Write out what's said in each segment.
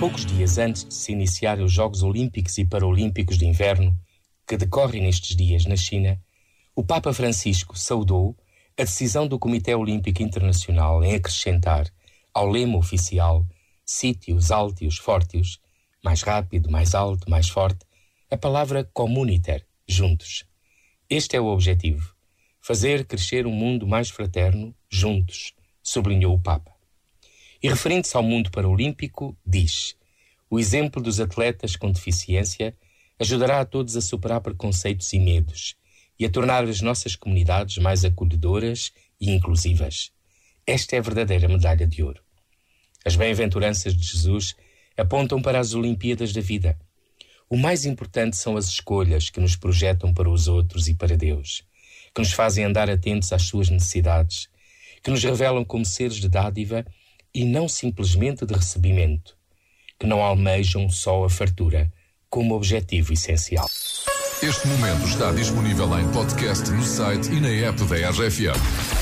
Poucos dias antes de se iniciarem os Jogos Olímpicos e Paralímpicos de Inverno, que decorrem nestes dias na China, o Papa Francisco saudou a decisão do Comitê Olímpico Internacional em acrescentar ao lema oficial sítios, altios, fortios, mais rápido, mais alto, mais forte, a palavra comuniter, juntos. Este é o objetivo: fazer crescer um mundo mais fraterno, juntos, sublinhou o Papa. E referindo-se ao mundo paralímpico, diz: o exemplo dos atletas com deficiência ajudará a todos a superar preconceitos e medos e a tornar as nossas comunidades mais acolhedoras e inclusivas. Esta é a verdadeira medalha de ouro. As bem-aventuranças de Jesus apontam para as Olimpíadas da vida. O mais importante são as escolhas que nos projetam para os outros e para Deus, que nos fazem andar atentos às suas necessidades, que nos revelam como seres de dádiva e não simplesmente de recebimento, que não almejam só a fartura como objetivo essencial. Este momento está disponível em podcast no site e na app da RFM.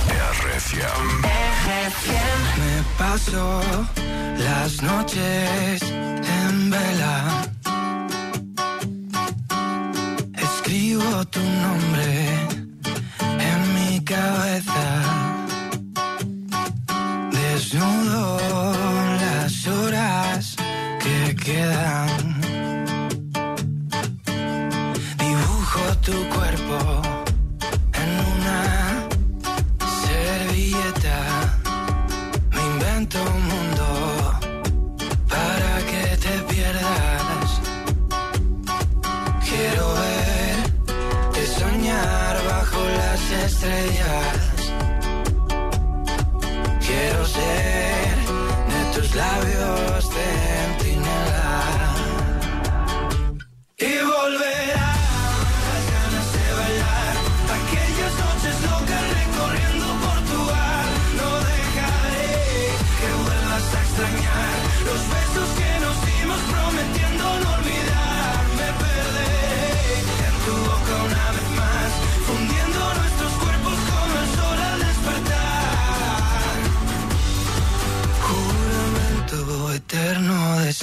RFM. Me paso las noches en vela. Escribo tu nombre en mi estrellas.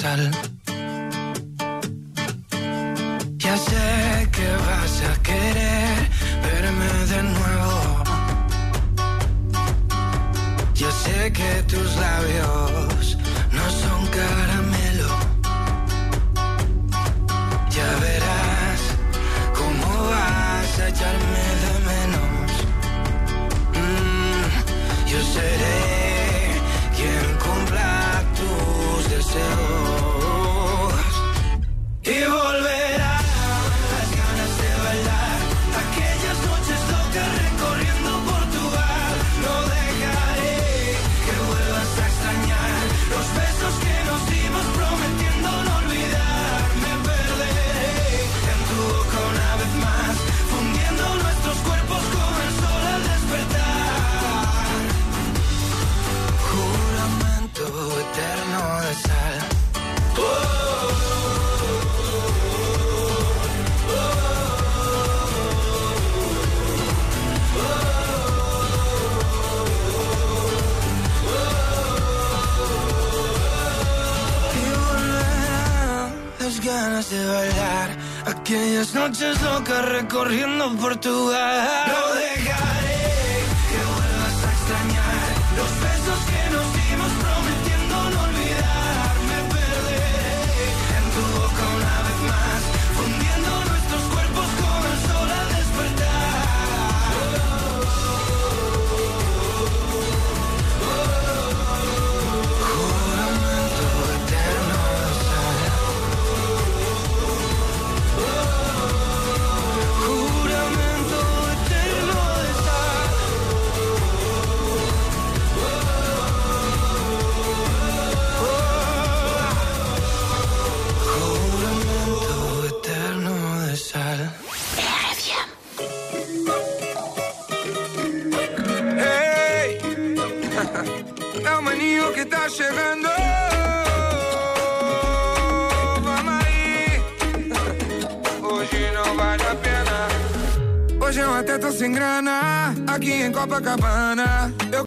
sale ganas de bailar aquellas noches locas recorriendo Portugal. No dejaré que vuelvas a extrañar los tá chegando. Vamos aí. Hoje não vale a pena. Hoje eu até tô sem grana. Aqui em Copacabana. Eu